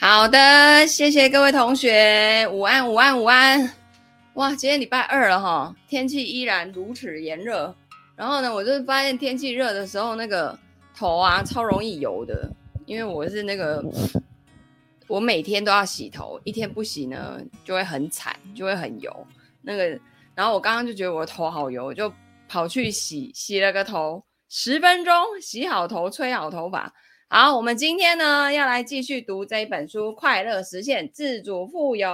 好的，谢谢各位同学，午安，午安，午安。哇，今天礼拜二了哈，天气依然如此炎热。然后呢，我就发现天气热的时候，那个头啊超容易油的，因为我是那个，我每天都要洗头，一天不洗呢就会很惨，就会很油。那个，然后我刚刚就觉得我的头好油，我就跑去洗，洗了个头，十分钟洗好头，吹好头发。好，我们今天呢要来继续读这一本书《快乐实现自主富有》，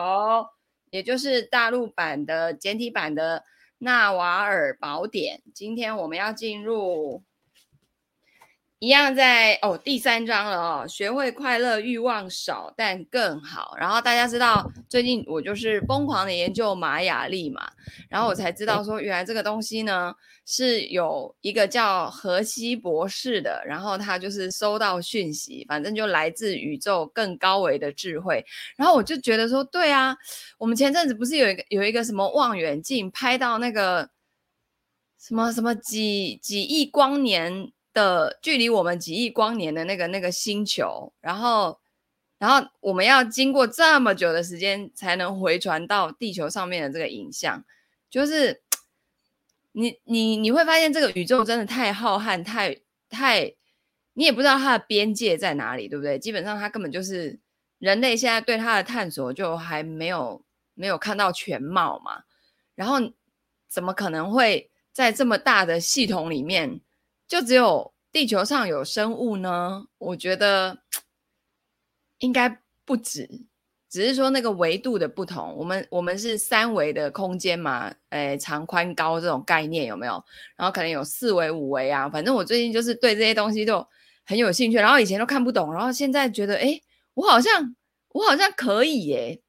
也就是大陆版的简体版的《纳瓦尔宝典》。今天我们要进入。一样在哦，第三章了哦，学会快乐，欲望少但更好。然后大家知道，最近我就是疯狂的研究玛雅历嘛，然后我才知道说，原来这个东西呢是有一个叫荷西博士的，然后他就是收到讯息，反正就来自宇宙更高维的智慧。然后我就觉得说，对啊，我们前阵子不是有一个有一个什么望远镜拍到那个什么什么几几亿光年。的距离我们几亿光年的那个那个星球，然后，然后我们要经过这么久的时间才能回传到地球上面的这个影像，就是你你你会发现这个宇宙真的太浩瀚，太太，你也不知道它的边界在哪里，对不对？基本上它根本就是人类现在对它的探索就还没有没有看到全貌嘛，然后怎么可能会在这么大的系统里面？就只有地球上有生物呢？我觉得应该不止，只是说那个维度的不同。我们我们是三维的空间嘛，诶，长宽高这种概念有没有？然后可能有四维、五维啊。反正我最近就是对这些东西就很有兴趣，然后以前都看不懂，然后现在觉得，诶，我好像我好像可以耶，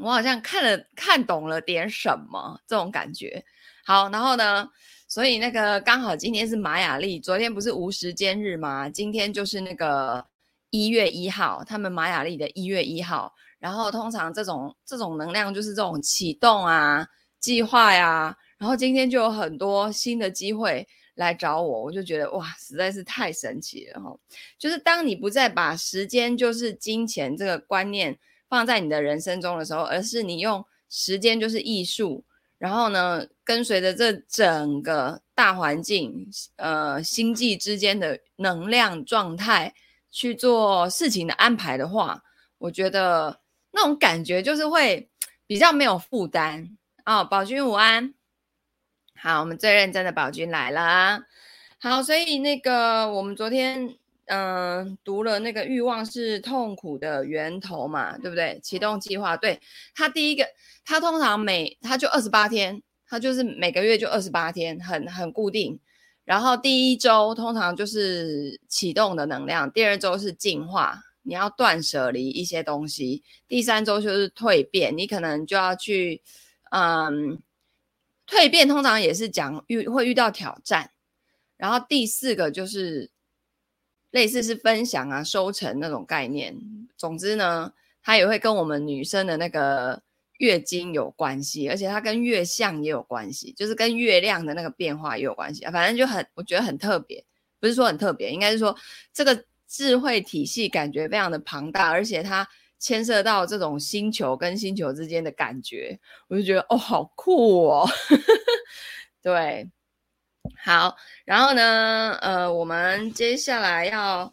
我好像看了看懂了点什么这种感觉。好，然后呢？所以那个刚好今天是玛雅历，昨天不是无时间日吗？今天就是那个一月一号，他们玛雅历的一月一号。然后通常这种这种能量就是这种启动啊、计划呀、然后今天就有很多新的机会来找我，我就觉得哇，实在是太神奇了哈！就是当你不再把时间就是金钱这个观念放在你的人生中的时候，而是你用时间就是艺术。然后呢，跟随着这整个大环境，呃，星际之间的能量状态去做事情的安排的话，我觉得那种感觉就是会比较没有负担哦。宝君午安，好，我们最认真的宝君来了。好，所以那个我们昨天嗯、读了那个欲望是痛苦的源头嘛，对不对？启动计划，对，他第一个。它通常每它就二十八天，它就是每个月就二十八天，很很固定。然后第一周通常就是启动的能量，第二周是进化，你要断舍离一些东西。第三周就是蜕变，你可能就要去，嗯，蜕变通常也是讲遇会遇到挑战。然后第四个就是类似是分享啊、收成那种概念。总之呢，它也会跟我们女生的那个。月经有关系，而且它跟月相也有关系，就是跟月亮的那个变化也有关系。反正就很，我觉得很特别，不是说很特别，应该是说这个智慧体系感觉非常的庞大，而且它牵涉到这种星球跟星球之间的感觉，我就觉得哦，好酷哦。对，好，然后呢，呃，我们接下来要。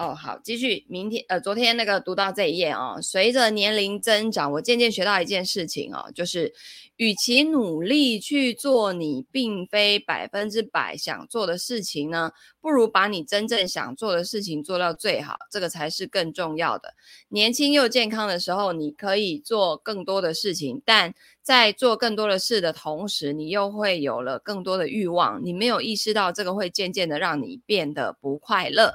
哦，好，继续。明天，呃，昨天那个读到这一页哦，随着年龄增长，我渐渐学到一件事情哦，就是，与其努力去做你并非百分之百想做的事情呢，不如把你真正想做的事情做到最好，这个才是更重要的。年轻又健康的时候，你可以做更多的事情，但在做更多的事的同时，你又会有了更多的欲望。你没有意识到这个会渐渐的让你变得不快乐。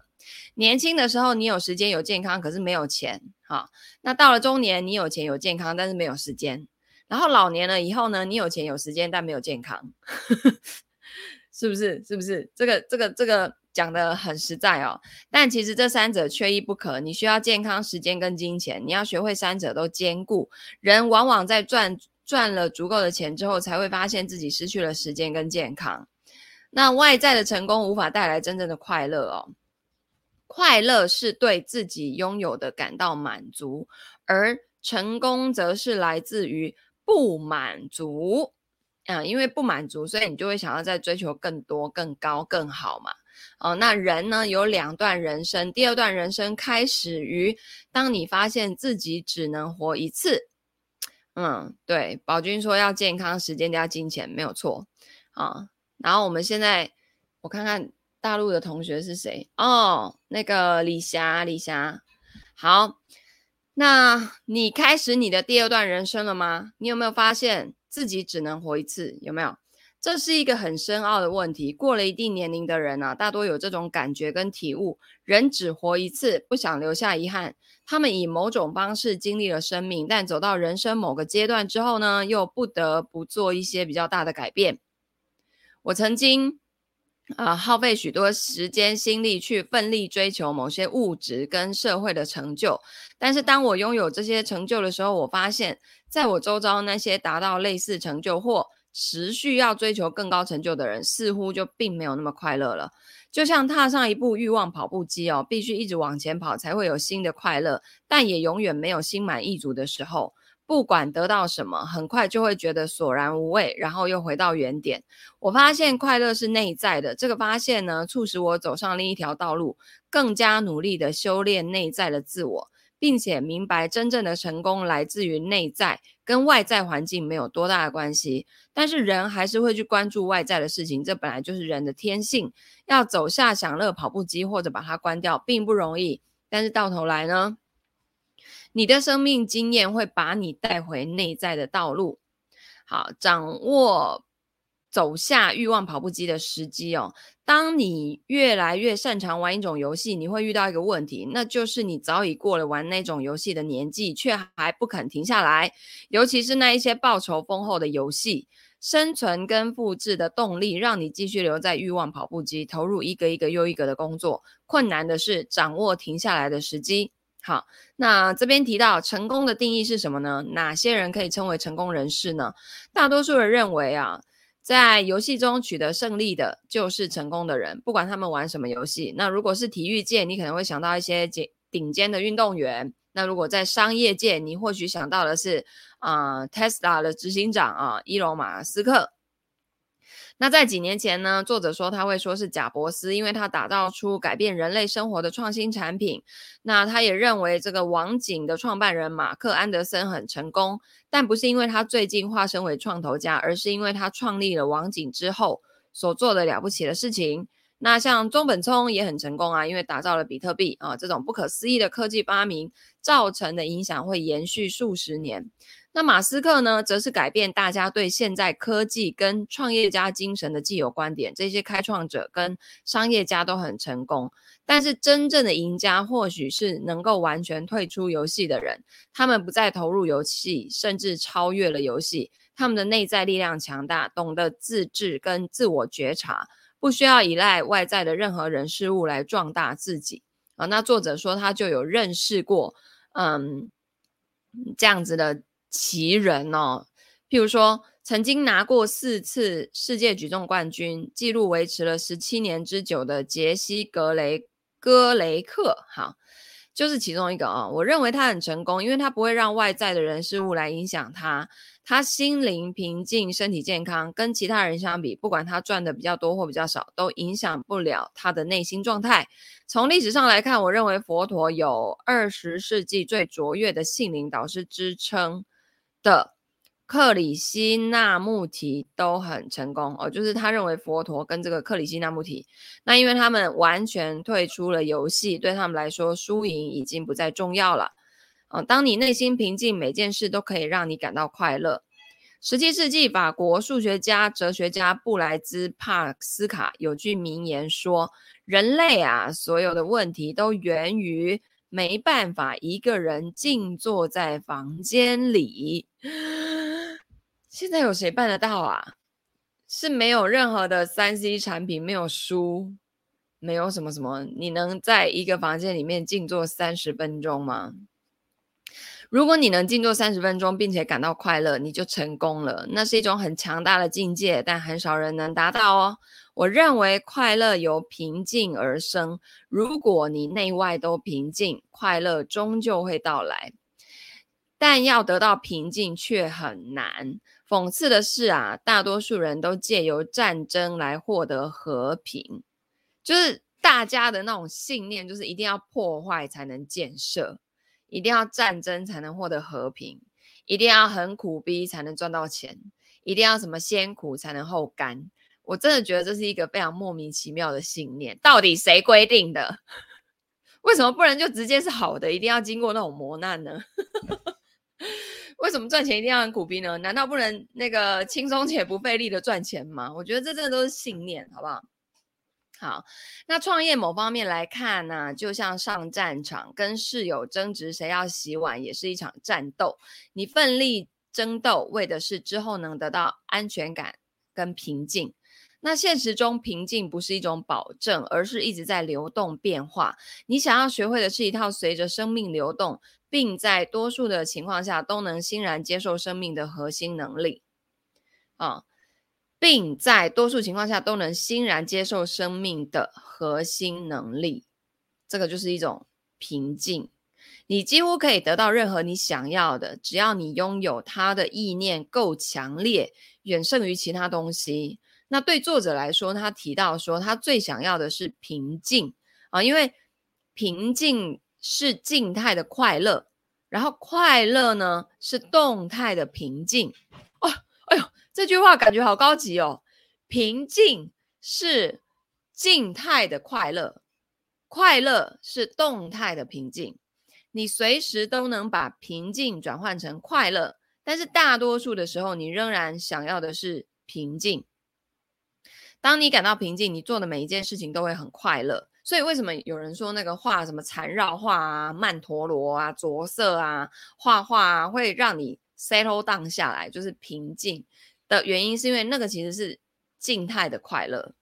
年轻的时候，你有时间有健康，可是没有钱，哈。那到了中年，你有钱有健康，但是没有时间。然后老年了以后呢，你有钱有时间，但没有健康，是不是？是不是？这个这个这个讲得很实在哦。但其实这三者缺一不可，你需要健康、时间跟金钱，你要学会三者都兼顾。人往往在赚赚了足够的钱之后，才会发现自己失去了时间跟健康。那外在的成功无法带来真正的快乐哦。快乐是对自己拥有的感到满足，而成功则是来自于不满足。啊、因为不满足，所以你就会想要再追求更多、更高、更好嘛。哦，那人呢，有两段人生，第二段人生开始于当你发现自己只能活一次。嗯，对，宝君说要健康、时间加金钱，没有错啊。然后我们现在我看看大陆的同学是谁哦，那个李霞，李霞，好，那你开始你的第二段人生了吗？你有没有发现？自己只能活一次，有没有？这是一个很深奥的问题。过了一定年龄的人啊，大多有这种感觉跟体悟。人只活一次，不想留下遗憾。他们以某种方式经历了生命，但走到人生某个阶段之后呢，又不得不做一些比较大的改变。我曾经、呃，耗费许多时间心力去奋力追求某些物质跟社会的成就，但是当我拥有这些成就的时候，我发现。在我周遭，那些达到类似成就或持续要追求更高成就的人，似乎就并没有那么快乐了。就像踏上一部欲望跑步机哦，必须一直往前跑才会有新的快乐，但也永远没有心满意足的时候。不管得到什么，很快就会觉得索然无味，然后又回到原点。我发现快乐是内在的，这个发现呢，促使我走上另一条道路，更加努力地修炼内在的自我。并且明白，真正的成功来自于内在，跟外在环境没有多大的关系。但是人还是会去关注外在的事情，这本来就是人的天性。要走下享乐跑步机或者把它关掉，并不容易。但是到头来呢，你的生命经验会把你带回内在的道路。好，掌握。走下欲望跑步机的时机哦。当你越来越擅长玩一种游戏，你会遇到一个问题，那就是你早已过了玩那种游戏的年纪，却还不肯停下来。尤其是那一些报酬丰厚的游戏，生存跟复制的动力让你继续留在欲望跑步机，投入一个一个又一个的工作。困难的是掌握停下来的时机。好，那这边提到成功的定义是什么呢？哪些人可以称为成功人士呢？大多数人认为啊。在游戏中取得胜利的就是成功的人，不管他们玩什么游戏。那如果是体育界，你可能会想到一些顶顶尖的运动员。那如果在商业界，你或许想到的是啊、呃，Tesla 的执行长啊，伊隆马斯克。那在几年前呢，作者说他会说是贾伯斯，因为他打造出改变人类生活的创新产品。那他也认为这个网景的创办人马克安德森很成功，但不是因为他最近化身为创投家，而是因为他创立了网景之后所做的了不起的事情。那像中本聪也很成功啊，因为打造了比特币啊，这种不可思议的科技发明造成的影响会延续数十年。那马斯克呢，则是改变大家对现在科技跟创业家精神的既有观点。这些开创者跟商业家都很成功，但是真正的赢家或许是能够完全退出游戏的人。他们不再投入游戏，甚至超越了游戏。他们的内在力量强大，懂得自制跟自我觉察，不需要依赖外在的任何人事物来壮大自己。啊，那作者说他就有认识过，嗯，这样子的。奇人哦，譬如说，曾经拿过四次世界举重冠军，记录维持了十七年之久的杰西格雷戈雷克，好，就是其中一个啊、哦。我认为他很成功，因为他不会让外在的人事物来影响他，他心灵平静，身体健康，跟其他人相比，不管他赚的比较多或比较少，都影响不了他的内心状态。从历史上来看，我认为佛陀有二十世纪最卓越的性灵导师之称。的克里希那穆提都很成功哦，就是他认为佛陀跟这个克里希那穆提，那因为他们完全退出了游戏，对他们来说输赢已经不再重要了。嗯、当你内心平静，每件事都可以让你感到快乐。十七世纪法国数学家、哲学家布莱兹帕斯卡有句名言说：“人类啊，所有的问题都源于。”没办法一个人静坐在房间里，现在有谁办得到啊？是没有任何的三 C 产品，没有书，没有什么什么，你能在一个房间里面静坐三十分钟吗？如果你能静坐三十分钟，并且感到快乐，你就成功了。那是一种很强大的境界，但很少人能达到哦。我认为快乐由平静而生。如果你内外都平静，快乐终究会到来。但要得到平静却很难。讽刺的是啊，大多数人都借由战争来获得和平，就是大家的那种信念，就是一定要破坏才能建设。一定要战争才能获得和平，一定要很苦逼才能赚到钱，一定要什么先苦才能后甘。我真的觉得这是一个非常莫名其妙的信念。到底谁规定的？为什么不能就直接是好的？一定要经过那种磨难呢？为什么赚钱一定要很苦逼呢？难道不能那个轻松且不费力的赚钱吗？我觉得这真的都是信念，好不好？好，那创业某方面来看呢，就像上战场跟室友争执谁要洗碗，也是一场战斗。你奋力争斗，为的是之后能得到安全感跟平静。那现实中平静不是一种保证，而是一直在流动变化。你想要学会的是一套随着生命流动，并在多数的情况下都能欣然接受生命的核心能力。啊。并在多数情况下都能欣然接受生命的核心能力，这个就是一种平静。你几乎可以得到任何你想要的，只要你拥有它的意念够强烈，远胜于其他东西。那对作者来说，他提到说他最想要的是平静啊，因为平静是静态的快乐，然后快乐呢是动态的平静。哦，哎呦。这句话感觉好高级哦！平静是静态的快乐，快乐是动态的平静。你随时都能把平静转换成快乐，但是大多数的时候，你仍然想要的是平静。当你感到平静，你做的每一件事情都会很快乐。所以，为什么有人说那个画什么缠绕画啊、曼陀罗啊、着色啊、画画啊，会让你 settle down 下来，就是平静？的原因是因为那个其实是静态的快乐。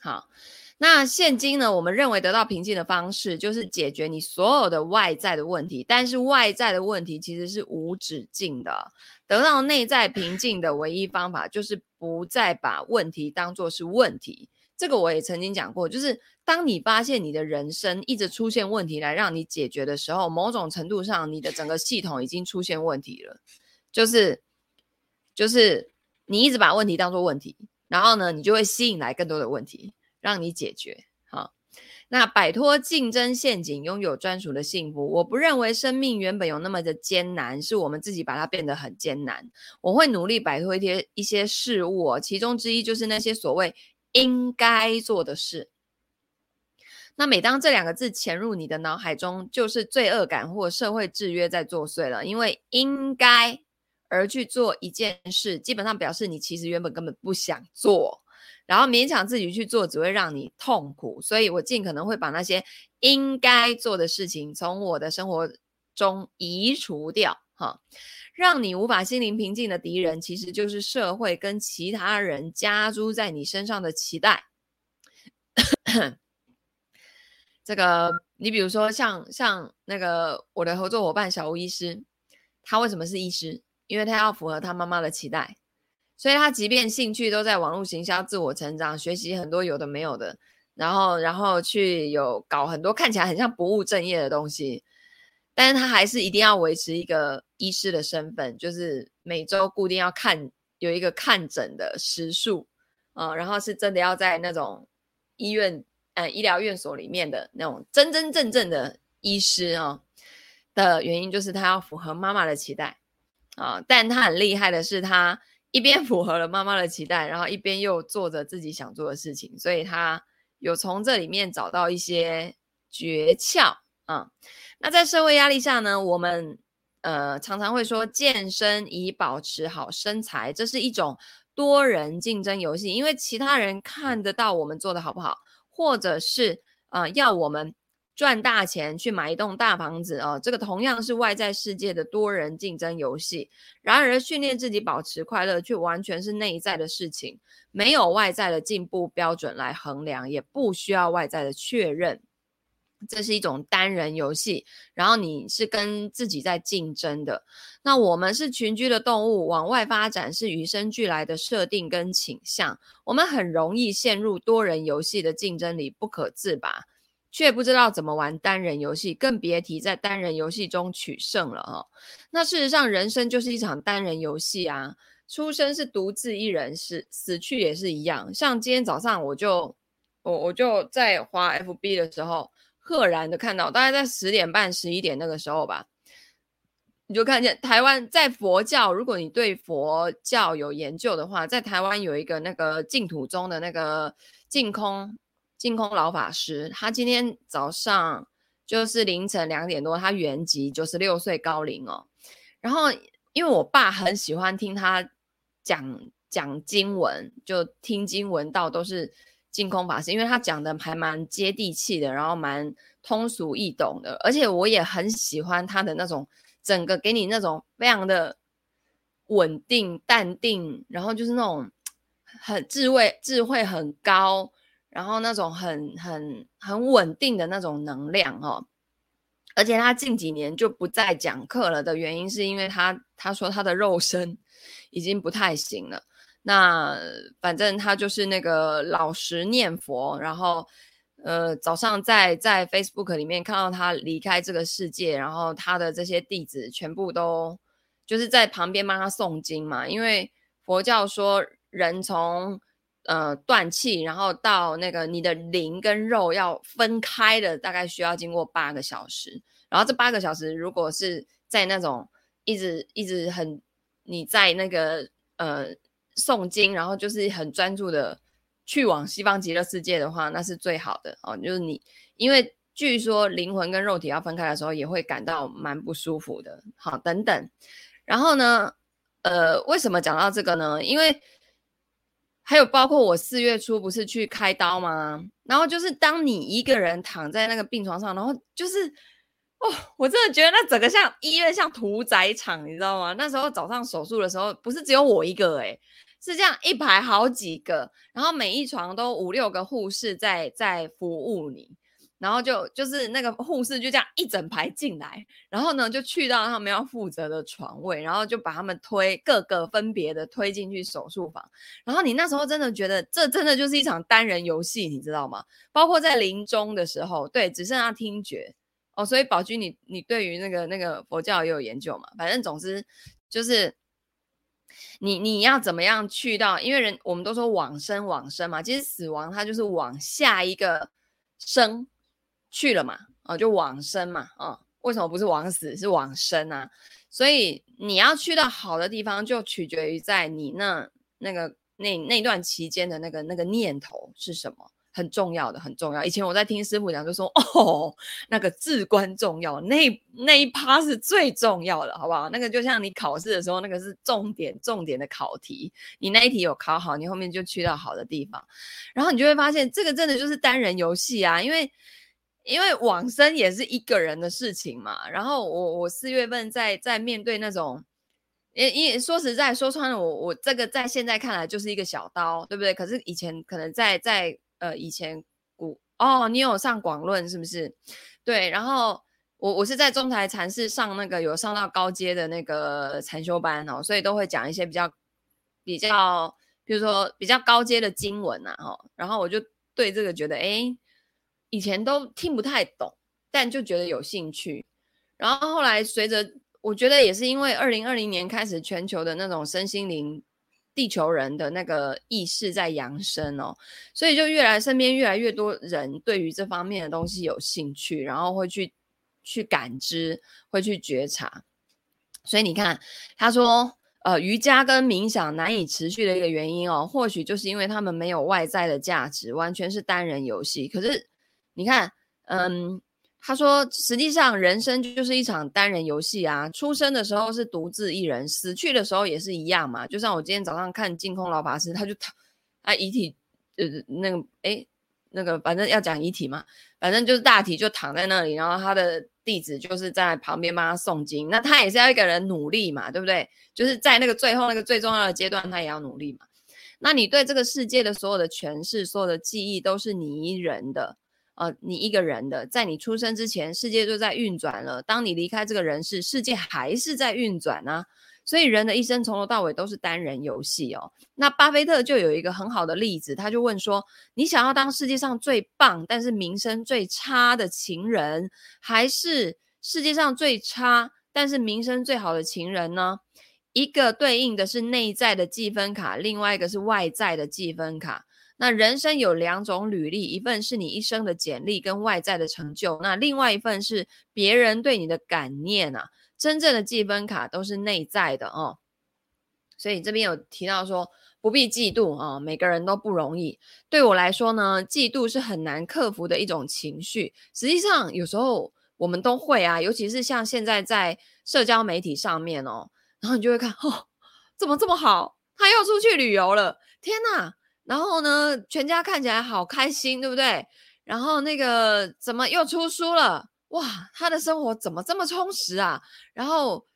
好，那现今呢，我们认为得到平静的方式就是解决你所有的外在的问题，但是外在的问题其实是无止境的。得到内在平静的唯一方法就是不再把问题当作是问题。这个我也曾经讲过，就是当你发现你的人生一直出现问题来让你解决的时候，某种程度上你的整个系统已经出现问题了，就是就是。你一直把问题当作问题，然后呢，你就会吸引来更多的问题，让你解决。好，那摆脱竞争陷阱，拥有专属的幸福。我不认为生命原本有那么的艰难，是我们自己把它变得很艰难。我会努力摆脱一些一些事物，其中之一就是那些所谓应该做的事。那每当这两个字潜入你的脑海中，就是罪恶感或社会制约在作祟了，因为应该。而去做一件事，基本上表示你其实原本根本不想做，然后勉强自己去做，只会让你痛苦。所以我尽可能会把那些应该做的事情从我的生活中移除掉。哈，让你无法心灵平静的敌人，其实就是社会跟其他人加诸在你身上的期待。这个，你比如说像像那个我的合作伙伴小吴医师，他为什么是医师？因为他要符合他妈妈的期待，所以他即便兴趣都在网络行销、自我成长、学习很多有的没有的，然后然后去有搞很多看起来很像不务正业的东西，但是他还是一定要维持一个医师的身份，就是每周固定要看有一个看诊的时数啊、然后是真的要在那种医院呃医疗院所里面的那种真真正正的医师、哦、的原因，就是他要符合妈妈的期待。啊！但他很厉害的是，他一边 符合了妈妈的期待，然后一边又做着自己想做的事情，所以他有从这里面找到一些诀窍啊。那在社会压力下呢，我们呃常常会说健身以保持好身材，这是一种多人竞争游戏，因为其他人看得到我们做的好不好，或者是呃要我们。赚大钱去买一栋大房子哦，这个同样是外在世界的多人竞争游戏。然而，训练自己保持快乐却完全是内在的事情，没有外在的进步标准来衡量，也不需要外在的确认。这是一种单人游戏，然后你是跟自己在竞争的。那我们是群居的动物，往外发展是与生俱来的设定跟倾向，我们很容易陷入多人游戏的竞争里不可自拔，却不知道怎么玩单人游戏，更别提在单人游戏中取胜了哦。那事实上，人生就是一场单人游戏啊，出生是独自一人，是死去也是一样。像今天早上我就我我就在滑 FB 的时候。赫然的看到，大概在十点半、十一点那个时候吧，你就看见台湾在佛教，如果你对佛教有研究的话，在台湾有一个那个净土宗的那个净空净空老法师，他今天早上就是凌晨两点多，他圆寂，九十六岁高龄哦。然后因为我爸很喜欢听他讲讲经文，就听经文到都是。净空法师，因为他讲的还蛮接地气的，然后蛮通俗易懂的，而且我也很喜欢他的那种整个给你那种非常的稳定、淡定，然后就是那种很智慧、智慧很高，然后那种很很很稳定的那种能量哦。而且他近几年就不再讲课了的原因，是因为他他说他的肉身已经不太行了。那反正他就是那个老实念佛，然后呃早上在在 Facebook 里面看到他离开这个世界，然后他的这些弟子全部都就是在旁边帮他诵经嘛，因为佛教说人从呃断气，然后到那个你的灵跟肉要分开的，大概需要经过八个小时，然后这八个小时如果是在那种一直一直很你在那个呃。诵经，然后就是很专注的去往西方极乐世界的话，那是最好的哦。就是你，因为据说灵魂跟肉体要分开的时候，也会感到蛮不舒服的。好，等等。然后呢，呃，为什么讲到这个呢？因为还有包括我四月初不是去开刀吗？然后就是当你一个人躺在那个病床上，然后就是。哦，我真的觉得那整个像医院，像屠宰场，你知道吗？那时候早上手术的时候，不是只有我一个，诶，是这样一排好几个，然后每一床都五六个护士在在服务你，然后就就是那个护士就这样一整排进来，然后呢就去到他们要负责的床位，然后就把他们推各个分别的推进去手术房，然后你那时候真的觉得这真的就是一场单人游戏，你知道吗？包括在临终的时候，对，只剩下听觉。哦，所以宝君，你你对于那个那个佛教也有研究嘛？反正总之就是你你要怎么样去到，因为人我们都说往生往生嘛，其实死亡它就是往下一个生去了嘛，哦，就往生嘛，哦，为什么不是往死是往生啊？所以你要去到好的地方，就取决于在你那那个那那段期间的那个那个念头是什么。很重要的，很重要。以前我在听师傅讲，就说哦，那个至关重要，那那一趴是最重要的，好不好？那个就像你考试的时候，那个是重点，重点的考题。你那一题有考好，你后面就去到好的地方。然后你就会发现，这个真的就是单人游戏啊，因为因为往生也是一个人的事情嘛。然后我我四月份在在面对那种，因因说实在说穿了，我我这个在现在看来就是一个小刀，对不对？可是以前可能在在呃，以前古哦，你有上广论是不是？对，然后我我是在中台禅寺上那个有上到高阶的那个禅修班哦，所以都会讲一些比较比较，比如说比较高阶的经文呐，哈，然后我就对这个觉得，哎，以前都听不太懂，但就觉得有兴趣，然后后来随着我觉得也是因为二零二零年开始全球的那种身心灵。地球人的那个意识在扬升哦，所以就越来身边越来越多人对于这方面的东西有兴趣，然后会去去感知，会去觉察。所以你看，他说，呃，瑜伽跟冥想难以持续的一个原因哦，或许就是因为他们没有外在的价值，完全是单人游戏。可是你看，嗯。他说：“实际上，人生就是一场单人游戏啊。出生的时候是独自一人，死去的时候也是一样嘛。就像我今天早上看净空老法师，他就躺啊，遗体呃那个诶那个反正要讲遗体嘛，反正就是大体就躺在那里，然后他的弟子就是在旁边帮他诵经。那他也是要一个人努力嘛，对不对？就是在那个最后那个最重要的阶段，他也要努力嘛。那你对这个世界的所有的诠释、所有的记忆，都是你一人的。”呃，你一个人的，在你出生之前，世界就在运转了。当你离开这个人世，世界还是在运转啊。所以人的一生从头到尾都是单人游戏哦。那巴菲特就有一个很好的例子，他就问说：你想要当世界上最棒但是名声最差的情人，还是世界上最差但是名声最好的情人呢？一个对应的是内在的积分卡，另外一个是外在的积分卡。那人生有两种履历，一份是你一生的简历跟外在的成就，那另外一份是别人对你的感念啊。真正的积分卡都是内在的哦，所以这边有提到说不必嫉妒啊，每个人都不容易。对我来说呢，嫉妒是很难克服的一种情绪。实际上有时候我们都会啊，尤其是像现在在社交媒体上面哦，然后你就会看哦，怎么这么好，他又出去旅游了，天哪！然后呢，全家看起来好开心，对不对？然后那个怎么又出书了？哇，他的生活怎么这么充实啊？然后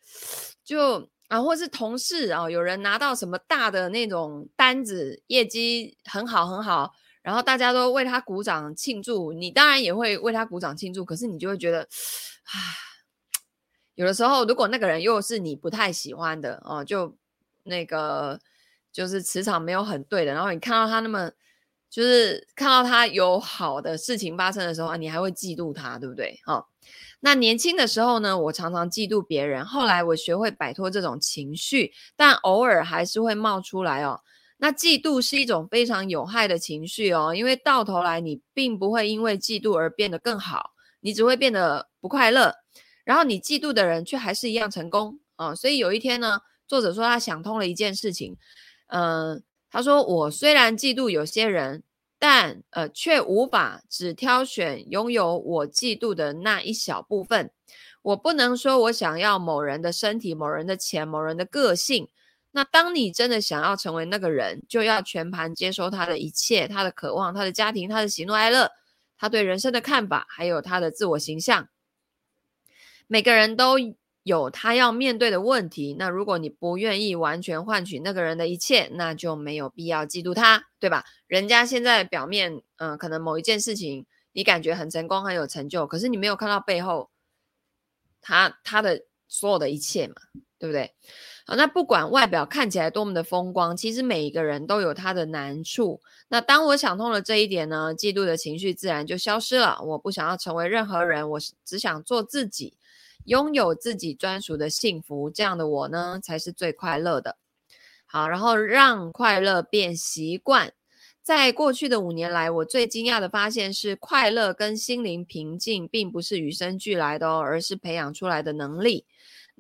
就啊，或是同事啊，有人拿到什么大的那种单子，业绩很好很好，然后大家都为他鼓掌庆祝，你当然也会为他鼓掌庆祝。可是你就会觉得，啊，有的时候如果那个人又是你不太喜欢的哦，就那个就是磁场没有很对的，然后你看到他那么。就是看到他有好的事情发生的时候啊，你还会嫉妒他，对不对？哦，那年轻的时候呢，我常常嫉妒别人。后来我学会摆脱这种情绪，但偶尔还是会冒出来哦。那嫉妒是一种非常有害的情绪哦，因为到头来你并不会因为嫉妒而变得更好，你只会变得不快乐。然后你嫉妒的人却还是一样成功啊，哦。所以有一天呢，作者说他想通了一件事情，嗯，他说：“我虽然嫉妒有些人，但呃，却无法只挑选拥有我嫉妒的那一小部分。我不能说我想要某人的身体、某人的钱、某人的个性。那当你真的想要成为那个人，就要全盘接收他的一切，他的渴望、他的家庭、他的喜怒哀乐、他对人生的看法，还有他的自我形象。每个人都。”有他要面对的问题，那如果你不愿意完全换取那个人的一切，那就没有必要嫉妒他，对吧？人家现在表面，嗯、可能某一件事情你感觉很成功、很有成就，可是你没有看到背后他他的所有的一切嘛，对不对？好，那不管外表看起来多么的风光，其实每一个人都有他的难处。那当我想通了这一点呢，嫉妒的情绪自然就消失了。我不想要成为任何人，我只想做自己。拥有自己专属的幸福，这样的我呢，才是最快乐的。好，然后让快乐变习惯。在过去的五年来，我最惊讶的发现是，快乐跟心灵平静并不是与生俱来的哦，而是培养出来的能力。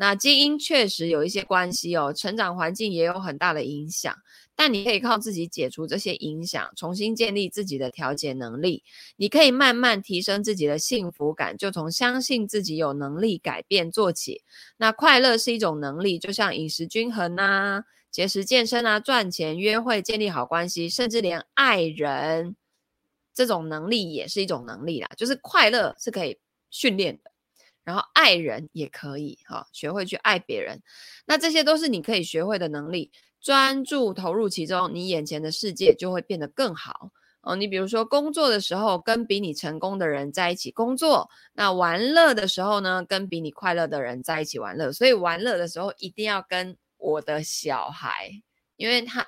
那基因确实有一些关系哦，成长环境也有很大的影响，但你可以靠自己解除这些影响，重新建立自己的调节能力。你可以慢慢提升自己的幸福感，就从相信自己有能力改变做起。那快乐是一种能力，就像饮食均衡啊、节食健身啊、赚钱、约会、建立好关系，甚至连爱人这种能力也是一种能力啦。就是快乐是可以训练的。然后爱人也可以哈，学会去爱别人，那这些都是你可以学会的能力。专注投入其中，你眼前的世界就会变得更好哦。你比如说工作的时候，跟比你成功的人在一起工作；那玩乐的时候呢，跟比你快乐的人在一起玩乐。所以玩乐的时候一定要跟我的小孩，因为他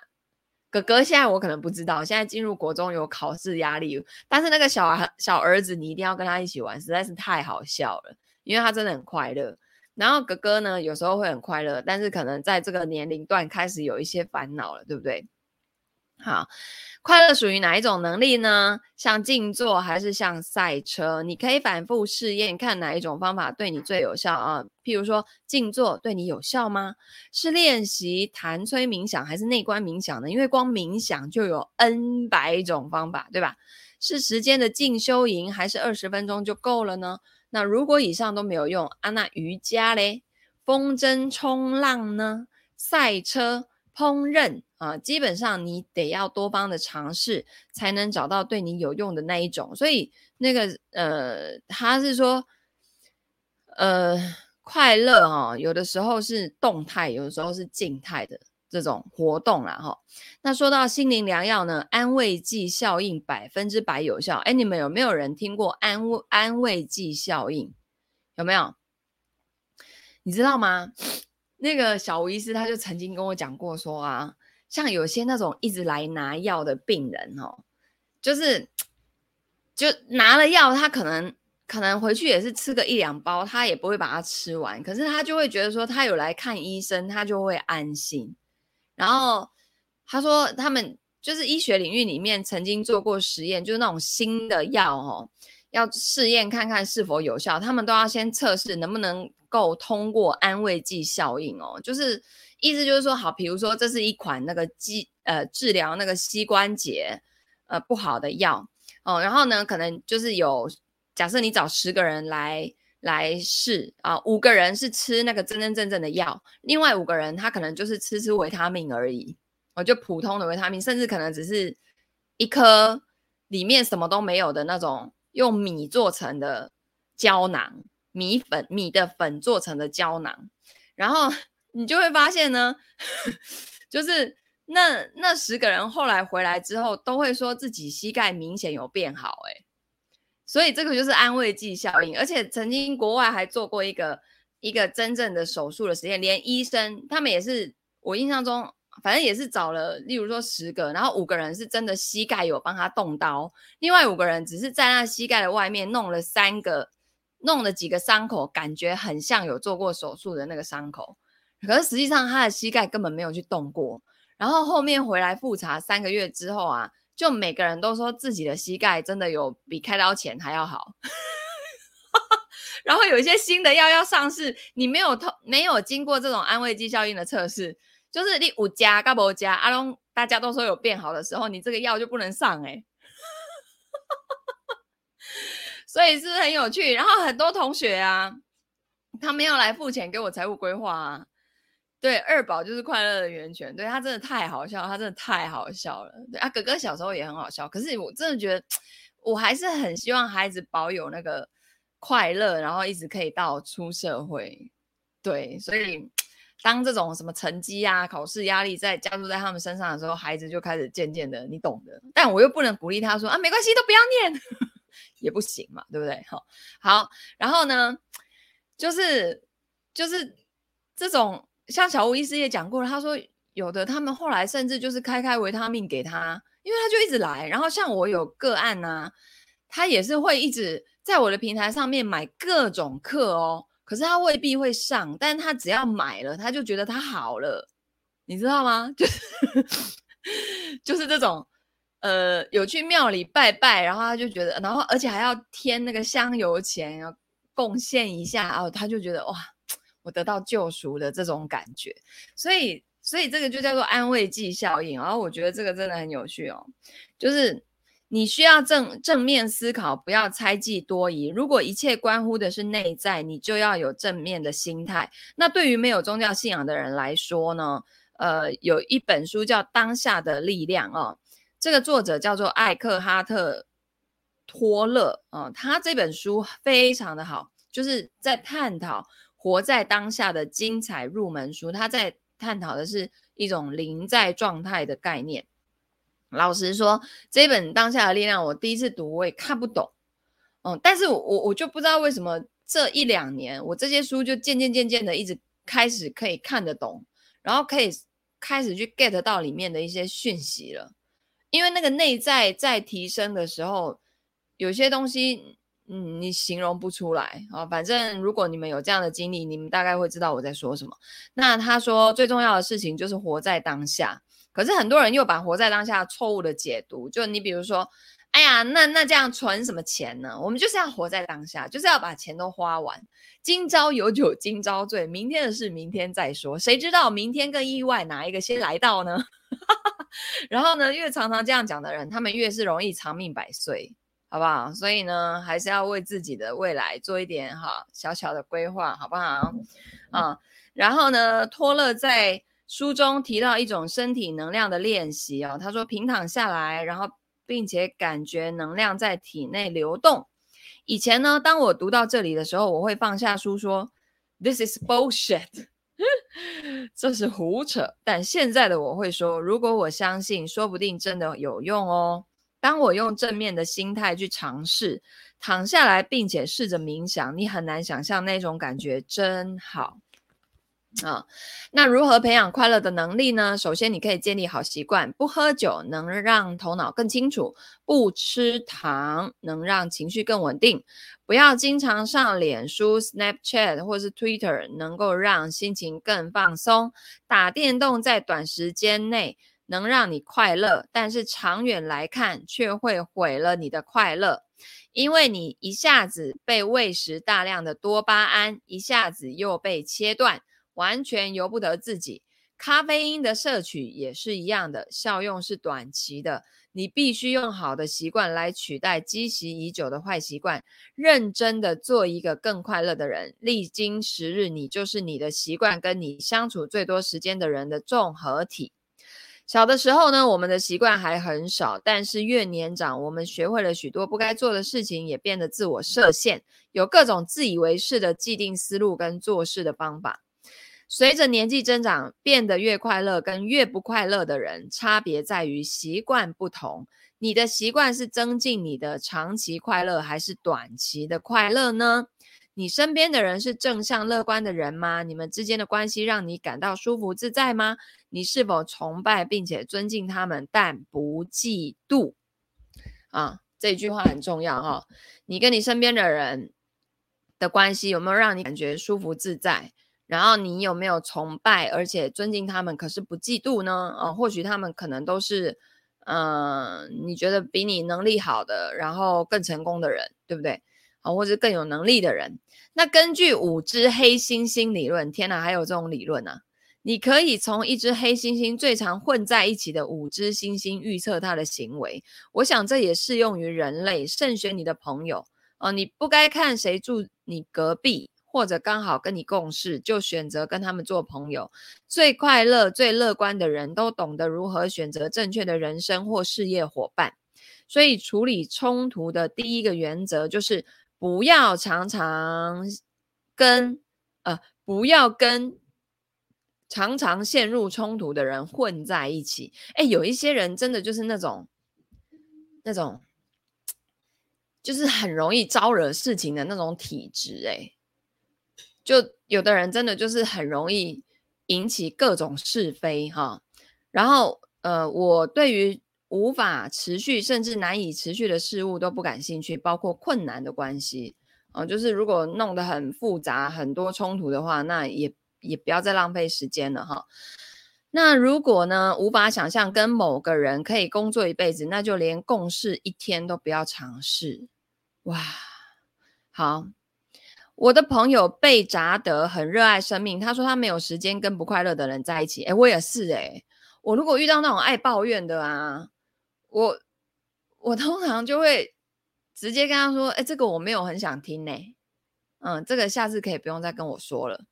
哥哥现在我可能不知道，现在进入国中有考试压力，但是那个小孩小儿子你一定要跟他一起玩，实在是太好笑了。因为他真的很快乐，然后哥哥呢，有时候会很快乐，但是可能在这个年龄段开始有一些烦恼了，对不对？好，快乐属于哪一种能力呢？像静坐还是像赛车？你可以反复试验，看哪一种方法对你最有效啊？譬如说，静坐对你有效吗？是练习谭崔冥想还是内观冥想呢？因为光冥想就有 N 百种方法，对吧？是时间的静修营，还是二十分钟就够了呢？那如果以上都没有用啊，那瑜伽嘞、风筝冲浪呢、赛车、烹饪啊，基本上你得要多方的尝试，才能找到对你有用的那一种。所以那个呃，他是说，呃，快乐啊，有的时候是动态，有的时候是静态的。这种活动啦哈。那说到心灵良药呢，安慰剂效应百分之百有效。哎，你们有没有人听过安慰安慰剂效应？有没有？你知道吗？那个小吴医师他就曾经跟我讲过说啊，像有些那种一直来拿药的病人哦，就是就拿了药，他可能。可能回去也是吃个一两包，他也不会把它吃完。可是他就会觉得说，他有来看医生，他就会安心。然后他说，他们就是医学领域里面曾经做过实验，就是那种新的药哦，要试验看看是否有效，他们都要先测试能不能够通过安慰剂效应哦。就是意思就是说，好，比如说这是一款那个肌呃治疗那个膝关节呃不好的药哦，然后呢，可能就是有。假设你找十个人来来试啊，五个人是吃那个真真正正的药，另外五个人他可能就是吃吃维他命而已，哦，就普通的维他命，甚至可能只是一颗里面什么都没有的那种用米做成的胶囊，米粉米的粉做成的胶囊，然后你就会发现呢，就是那那十个人后来回来之后都会说自己膝盖明显有变好，欸，所以这个就是安慰剂效应，而且曾经国外还做过一个一个真正的手术的实验，连医生他们也是，我印象中反正也是找了，例如说十个，然后五个人是真的膝盖有帮他动刀，另外五个人只是在那膝盖的外面弄了三个，弄了几个伤口，感觉很像有做过手术的那个伤口，可是实际上他的膝盖根本没有去动过，然后后面回来复查三个月之后啊。就每个人都说自己的膝盖真的有比开刀前还要好，然后有一些新的药要上市，你没有通没有经过这种安慰剂效应的测试，就是你五加嘎不加阿龙，大家都说有变好的时候，你这个药就不能上哎、所以是是很有趣？然后很多同学啊，他们要来付钱给我财务规划啊。对，二宝就是快乐的源泉。对，他真的太好笑，他真的太好笑了。对啊，哥哥小时候也很好笑，可是我真的觉得，我还是很希望孩子保有那个快乐，然后一直可以到出社会。对，所以当这种什么成绩啊、考试压力在加注在他们身上的时候，孩子就开始渐渐的，你懂的。但我又不能鼓励他说啊，没关系，都不要念，也不行嘛，对不对？好，好，然后呢，就是就是这种。像小吴医师也讲过了，他说有的他们后来甚至就是开开维他命给他，因为他就一直来。然后像我有个案呐、他也是会一直在我的平台上面买各种课哦，可是他未必会上，但他只要买了，他就觉得他好了，你知道吗？就是就是这种，呃，有去庙里拜拜，然后他就觉得，然后而且还要添那个香油钱，要贡献一下哦，他就觉得哇。我得到救赎的这种感觉，所以，所以这个就叫做安慰剂效应。然后我觉得这个真的很有趣哦，就是你需要正正面思考，不要猜忌多疑。如果一切关乎的是内在，你就要有正面的心态。那对于没有宗教信仰的人来说呢，呃，有一本书叫《当下的力量》哦，这个作者叫做艾克哈特·托勒啊，他这本书非常的好，就是在探讨。活在当下的精彩入门书，他在探讨的是一种临在状态的概念。老实说，这本《当下的力量》，我第一次读我也看不懂，嗯，但是我我就不知道为什么这一两年我这些书就渐渐渐渐的一直开始可以看得懂，然后可以开始去 get 到里面的一些讯息了。因为那个内在在提升的时候，有些东西。嗯，你形容不出来啊。反正如果你们有这样的经历，你们大概会知道我在说什么。那他说最重要的事情就是活在当下，可是很多人又把活在当下错误的解读。就你比如说，哎呀，那那这样存什么钱呢？我们就是要活在当下，就是要把钱都花完。今朝有酒今朝醉，明天的事明天再说。谁知道明天跟意外哪一个先来到呢？然后呢，越常常这样讲的人，他们越是容易长命百岁。好不好？所以呢，还是要为自己的未来做一点哈小小的规划，好不好？啊，然后呢，托勒在书中提到一种身体能量的练习哦，他说平躺下来，然后并且感觉能量在体内流动。以前呢，当我读到这里的时候，我会放下书说，This is bullshit。这是胡扯。但现在的我会说，如果我相信，说不定真的有用哦。当我用正面的心态去尝试，躺下来并且试着冥想，你很难想象那种感觉真好。啊，那如何培养快乐的能力呢？首先，你可以建立好习惯，不喝酒能让头脑更清楚，不吃糖能让情绪更稳定，不要经常上脸书、Snapchat 或是 Twitter，能够让心情更放松。打电动在短时间内能让你快乐，但是长远来看却会毁了你的快乐，因为你一下子被喂食大量的多巴胺，一下子又被切断。完全由不得自己，咖啡因的摄取也是一样的，效用是短期的。你必须用好的习惯来取代积习已久的坏习惯，认真的做一个更快乐的人。历经时日，你就是你的习惯跟你相处最多时间的人的综合体。小的时候呢，我们的习惯还很少，但是越年长，我们学会了许多不该做的事情，也变得自我设限，有各种自以为是的既定思路跟做事的方法。随着年纪增长，变得越快乐跟越不快乐的人，差别在于习惯不同。你的习惯是增进你的长期快乐，还是短期的快乐呢？你身边的人是正向乐观的人吗？你们之间的关系让你感到舒服自在吗？你是否崇拜并且尊敬他们，但不嫉妒？啊，这句话很重要哈、哦。你跟你身边的人的关系有没有让你感觉舒服自在？然后你有没有崇拜而且尊敬他们，可是不嫉妒呢？啊，或许他们可能都是，嗯、你觉得比你能力好的，然后更成功的人，对不对？啊，或者更有能力的人。那根据五只黑猩猩理论，天哪，还有这种理论啊？你可以从一只黑猩猩最常混在一起的五只猩猩预测它的行为。我想这也适用于人类，慎选你的朋友哦、你不该看谁住你隔壁。或者刚好跟你共事，就选择跟他们做朋友。最快乐、最乐观的人都懂得如何选择正确的人生或事业伙伴。所以，处理冲突的第一个原则就是不要常常跟呃，不要跟常常陷入冲突的人混在一起。诶，有一些人真的就是那种那种，就是很容易招惹事情的那种体质，诶。就有的人真的就是很容易引起各种是非哈，然后呃，我对于无法持续甚至难以持续的事物都不感兴趣，包括困难的关系啊，就是如果弄得很复杂、很多冲突的话，那也也不要再浪费时间了哈。那如果呢，无法想象跟某个人可以工作一辈子，那就连共事一天都不要尝试。哇，好。我的朋友贝扎德很热爱生命，他说他没有时间跟不快乐的人在一起。诶，我也是诶，我如果遇到那种爱抱怨的啊，我我通常就会直接跟他说，诶，这个我没有很想听呢，嗯，这个下次可以不用再跟我说了。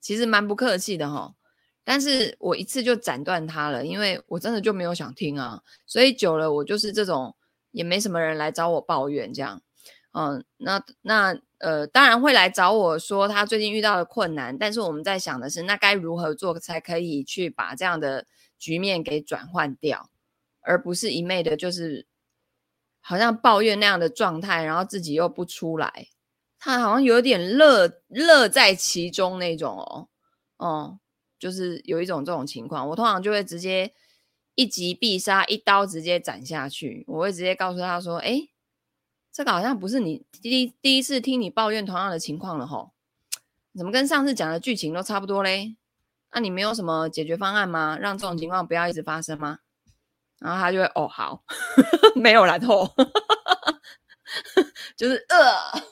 其实蛮不客气的哈，但是我一次就斩断他了，因为我真的就没有想听啊，所以久了我就是这种，也没什么人来找我抱怨这样。嗯，那那呃，当然会来找我说他最近遇到的困难，但是我们在想的是，那该如何做才可以去把这样的局面给转换掉，而不是一昧的就是好像抱怨那样的状态，然后自己又不出来，他好像有点乐乐在其中那种哦，哦，就是有一种这种情况，我通常就会直接一击必杀，一刀直接斩下去，我会直接告诉他说，哎。这个好像不是你第一第一次听你抱怨同样的情况了吼，怎么跟上次讲的剧情都差不多嘞？那、你没有什么解决方案吗？让这种情况不要一直发生吗？然后他就会哦好，没有然后，就是呃，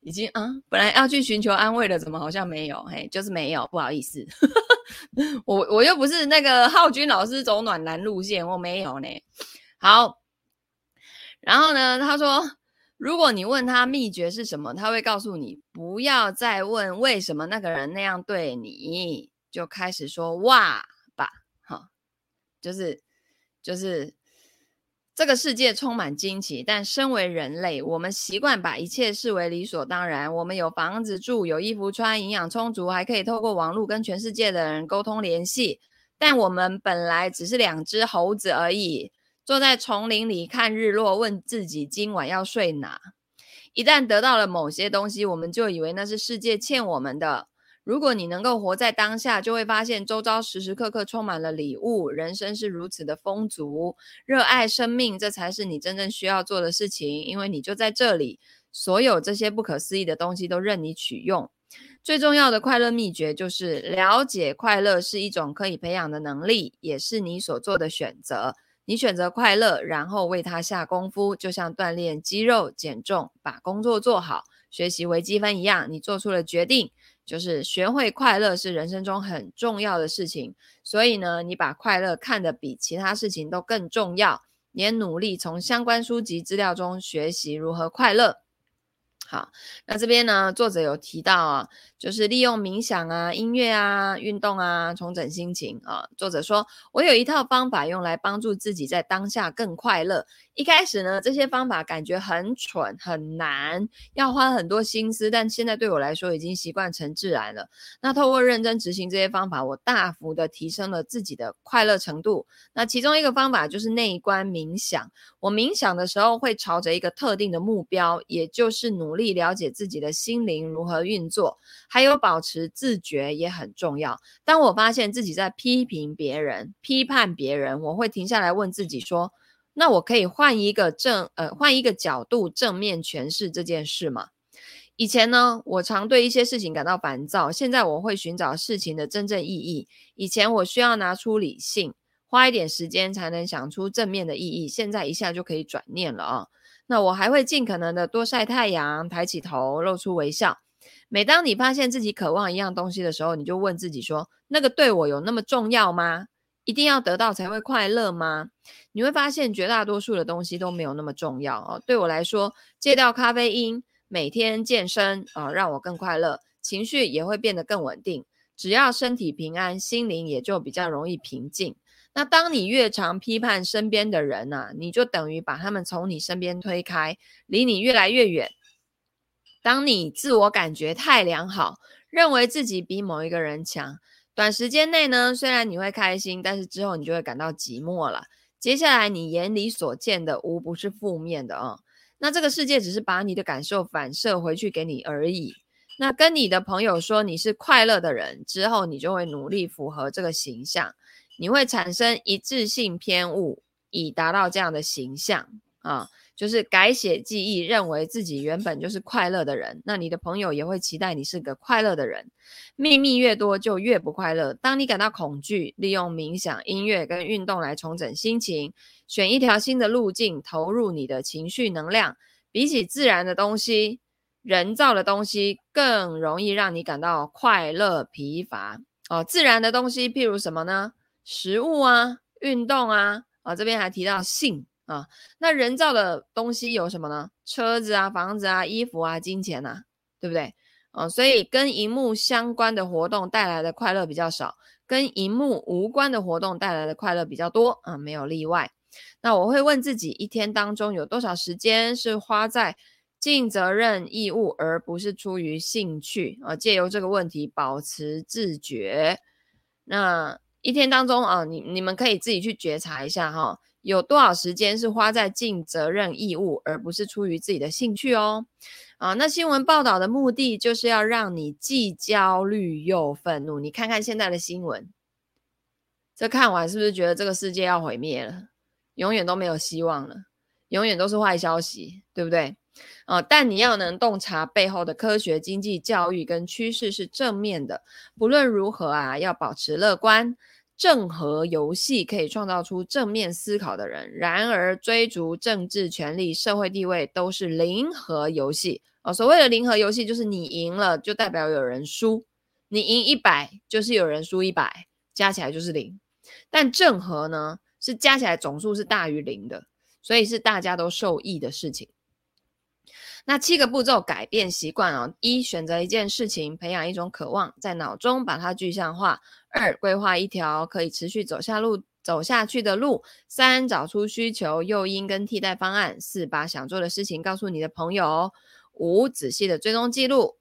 已经啊，本来要去寻求安慰的，怎么好像没有？嘿，就是没有，不好意思，我我又不是那个浩君老师走暖男路线，我没有呢。好，然后呢，他说。如果你问他秘诀是什么，他会告诉你，不要再问为什么那个人那样对你，就开始说哇吧，哈，就是就是这个世界充满惊奇，但身为人类，我们习惯把一切视为理所当然。我们有房子住，有衣服穿，营养充足，还可以透过网络跟全世界的人沟通联系。但我们本来只是两只猴子而已，坐在丛林里看日落，问自己今晚要睡哪。一旦得到了某些东西，我们就以为那是世界欠我们的。如果你能够活在当下，就会发现周遭时时刻刻充满了礼物，人生是如此的丰足。热爱生命，这才是你真正需要做的事情，因为你就在这里，所有这些不可思议的东西都任你取用。最重要的快乐秘诀就是了解，快乐是一种可以培养的能力，也是你所做的选择。你选择快乐，然后为它下功夫，就像锻炼肌肉、减重、把工作做好、学习微积分一样，你做出了决定。就是学会快乐是人生中很重要的事情，所以呢，你把快乐看得比其他事情都更重要，也努力从相关书籍资料中学习如何快乐。好，那这边呢，作者有提到啊，就是利用冥想啊、音乐啊、运动啊，重整心情啊。作者说，我有一套方法用来帮助自己在当下更快乐。一开始呢，这些方法感觉很蠢、很难，要花很多心思，但现在对我来说已经习惯成自然了。那透过认真执行这些方法，我大幅的提升了自己的快乐程度。那其中一个方法就是内观冥想。我冥想的时候会朝着一个特定的目标，也就是努力。了解自己的心灵如何运作，还有保持自觉也很重要。当我发现自己在批评别人、批判别人，我会停下来问自己说：“那我可以换一个正呃换一个角度正面诠释这件事吗？”以前呢，我常对一些事情感到烦躁，现在我会寻找事情的真正意义。以前我需要拿出理性，花一点时间才能想出正面的意义，现在一下就可以转念了啊。那我还会尽可能的多晒太阳，抬起头，露出微笑。每当你发现自己渴望一样东西的时候，你就问自己说：那个对我有那么重要吗？一定要得到才会快乐吗？你会发现绝大多数的东西都没有那么重要哦。对我来说，戒掉咖啡因，每天健身啊，哦，让我更快乐，情绪也会变得更稳定。只要身体平安，心灵也就比较容易平静。那当你越常批判身边的人呐、啊，你就等于把他们从你身边推开，离你越来越远。当你自我感觉太良好，认为自己比某一个人强，短时间内呢，虽然你会开心，但是之后你就会感到寂寞了。接下来你眼里所见的无不是负面的啊、哦。那这个世界只是把你的感受反射回去给你而已。那跟你的朋友说你是快乐的人之后，你就会努力符合这个形象。你会产生一致性偏误，以达到这样的形象啊，就是改写记忆，认为自己原本就是快乐的人。那你的朋友也会期待你是个快乐的人。秘密越多，就越不快乐。当你感到恐惧，利用冥想、音乐跟运动来重整心情，选一条新的路径，投入你的情绪能量。比起自然的东西，人造的东西更容易让你感到快乐疲乏。哦，自然的东西，譬如什么呢？食物啊，运动啊，啊，这边还提到性啊，那人造的东西有什么呢？车子啊，房子啊，衣服啊，金钱啊，对不对？啊，所以跟荧幕相关的活动带来的快乐比较少，跟荧幕无关的活动带来的快乐比较多啊，没有例外。那我会问自己，一天当中有多少时间是花在尽责任义务，而不是出于兴趣啊？借由这个问题保持自觉。那。一天当中啊，你你们可以自己去觉察一下哈，有多少时间是花在尽责任义务，而不是出于自己的兴趣哦。啊，那新闻报道的目的就是要让你既焦虑又愤怒。你看看现在的新闻，这看完是不是觉得这个世界要毁灭了，永远都没有希望了，永远都是坏消息，对不对？啊！但你要能洞察背后的科学、经济、教育跟趋势是正面的。不论如何啊，要保持乐观。正和游戏可以创造出正面思考的人，然而追逐政治权力、社会地位都是零和游戏。哦，所谓的零和游戏就是你赢了就代表有人输，你赢一百就是有人输一百，加起来就是零。但正和呢，是加起来总数是大于零的，所以是大家都受益的事情。那七个步骤改变习惯哦：一、选择一件事情，培养一种渴望，在脑中把它具象化；二、规划一条可以持续走下路走下去的路；三、找出需求、诱因跟替代方案；四、把想做的事情告诉你的朋友；五、仔细的追踪记录；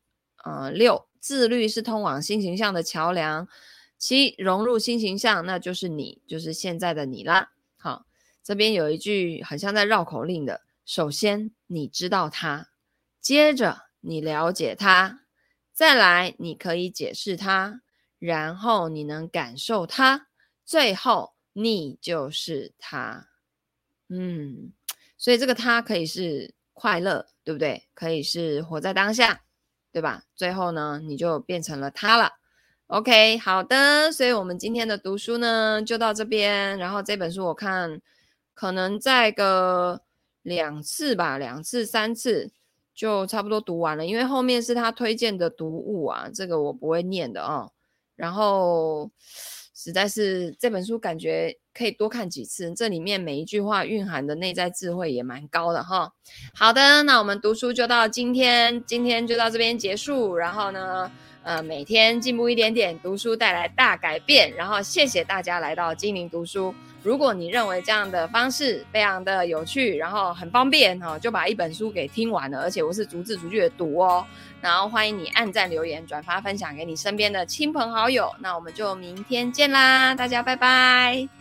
呃，六、自律是通往新形象的桥梁；七、融入新形象，那就是你，就是现在的你啦。好，这边有一句很像在绕口令的：首先你知道他，接着你了解他，再来你可以解释他，然后你能感受他，最后。你就是他，嗯，所以这个他可以是快乐，对不对？可以是活在当下，对吧？最后呢，你就变成了他了。OK，好的，所以我们今天的读书呢就到这边。然后这本书我看可能再个两次吧，两次三次就差不多读完了，因为后面是他推荐的读物啊，这个我不会念的哦。然后。实在是这本书感觉可以多看几次，这里面每一句话蕴含的内在智慧也蛮高的哈。好的，那我们读书就到今天，今天就到这边结束。然后呢，呃，每天进步一点点，读书带来大改变。然后谢谢大家来到精灵读书。如果你认为这样的方式非常的有趣，然后很方便哈，就把一本书给听完了，而且我是逐字逐句的读哦。然后欢迎你按赞、留言、转发、分享给你身边的亲朋好友。那我们就明天见啦，大家拜拜。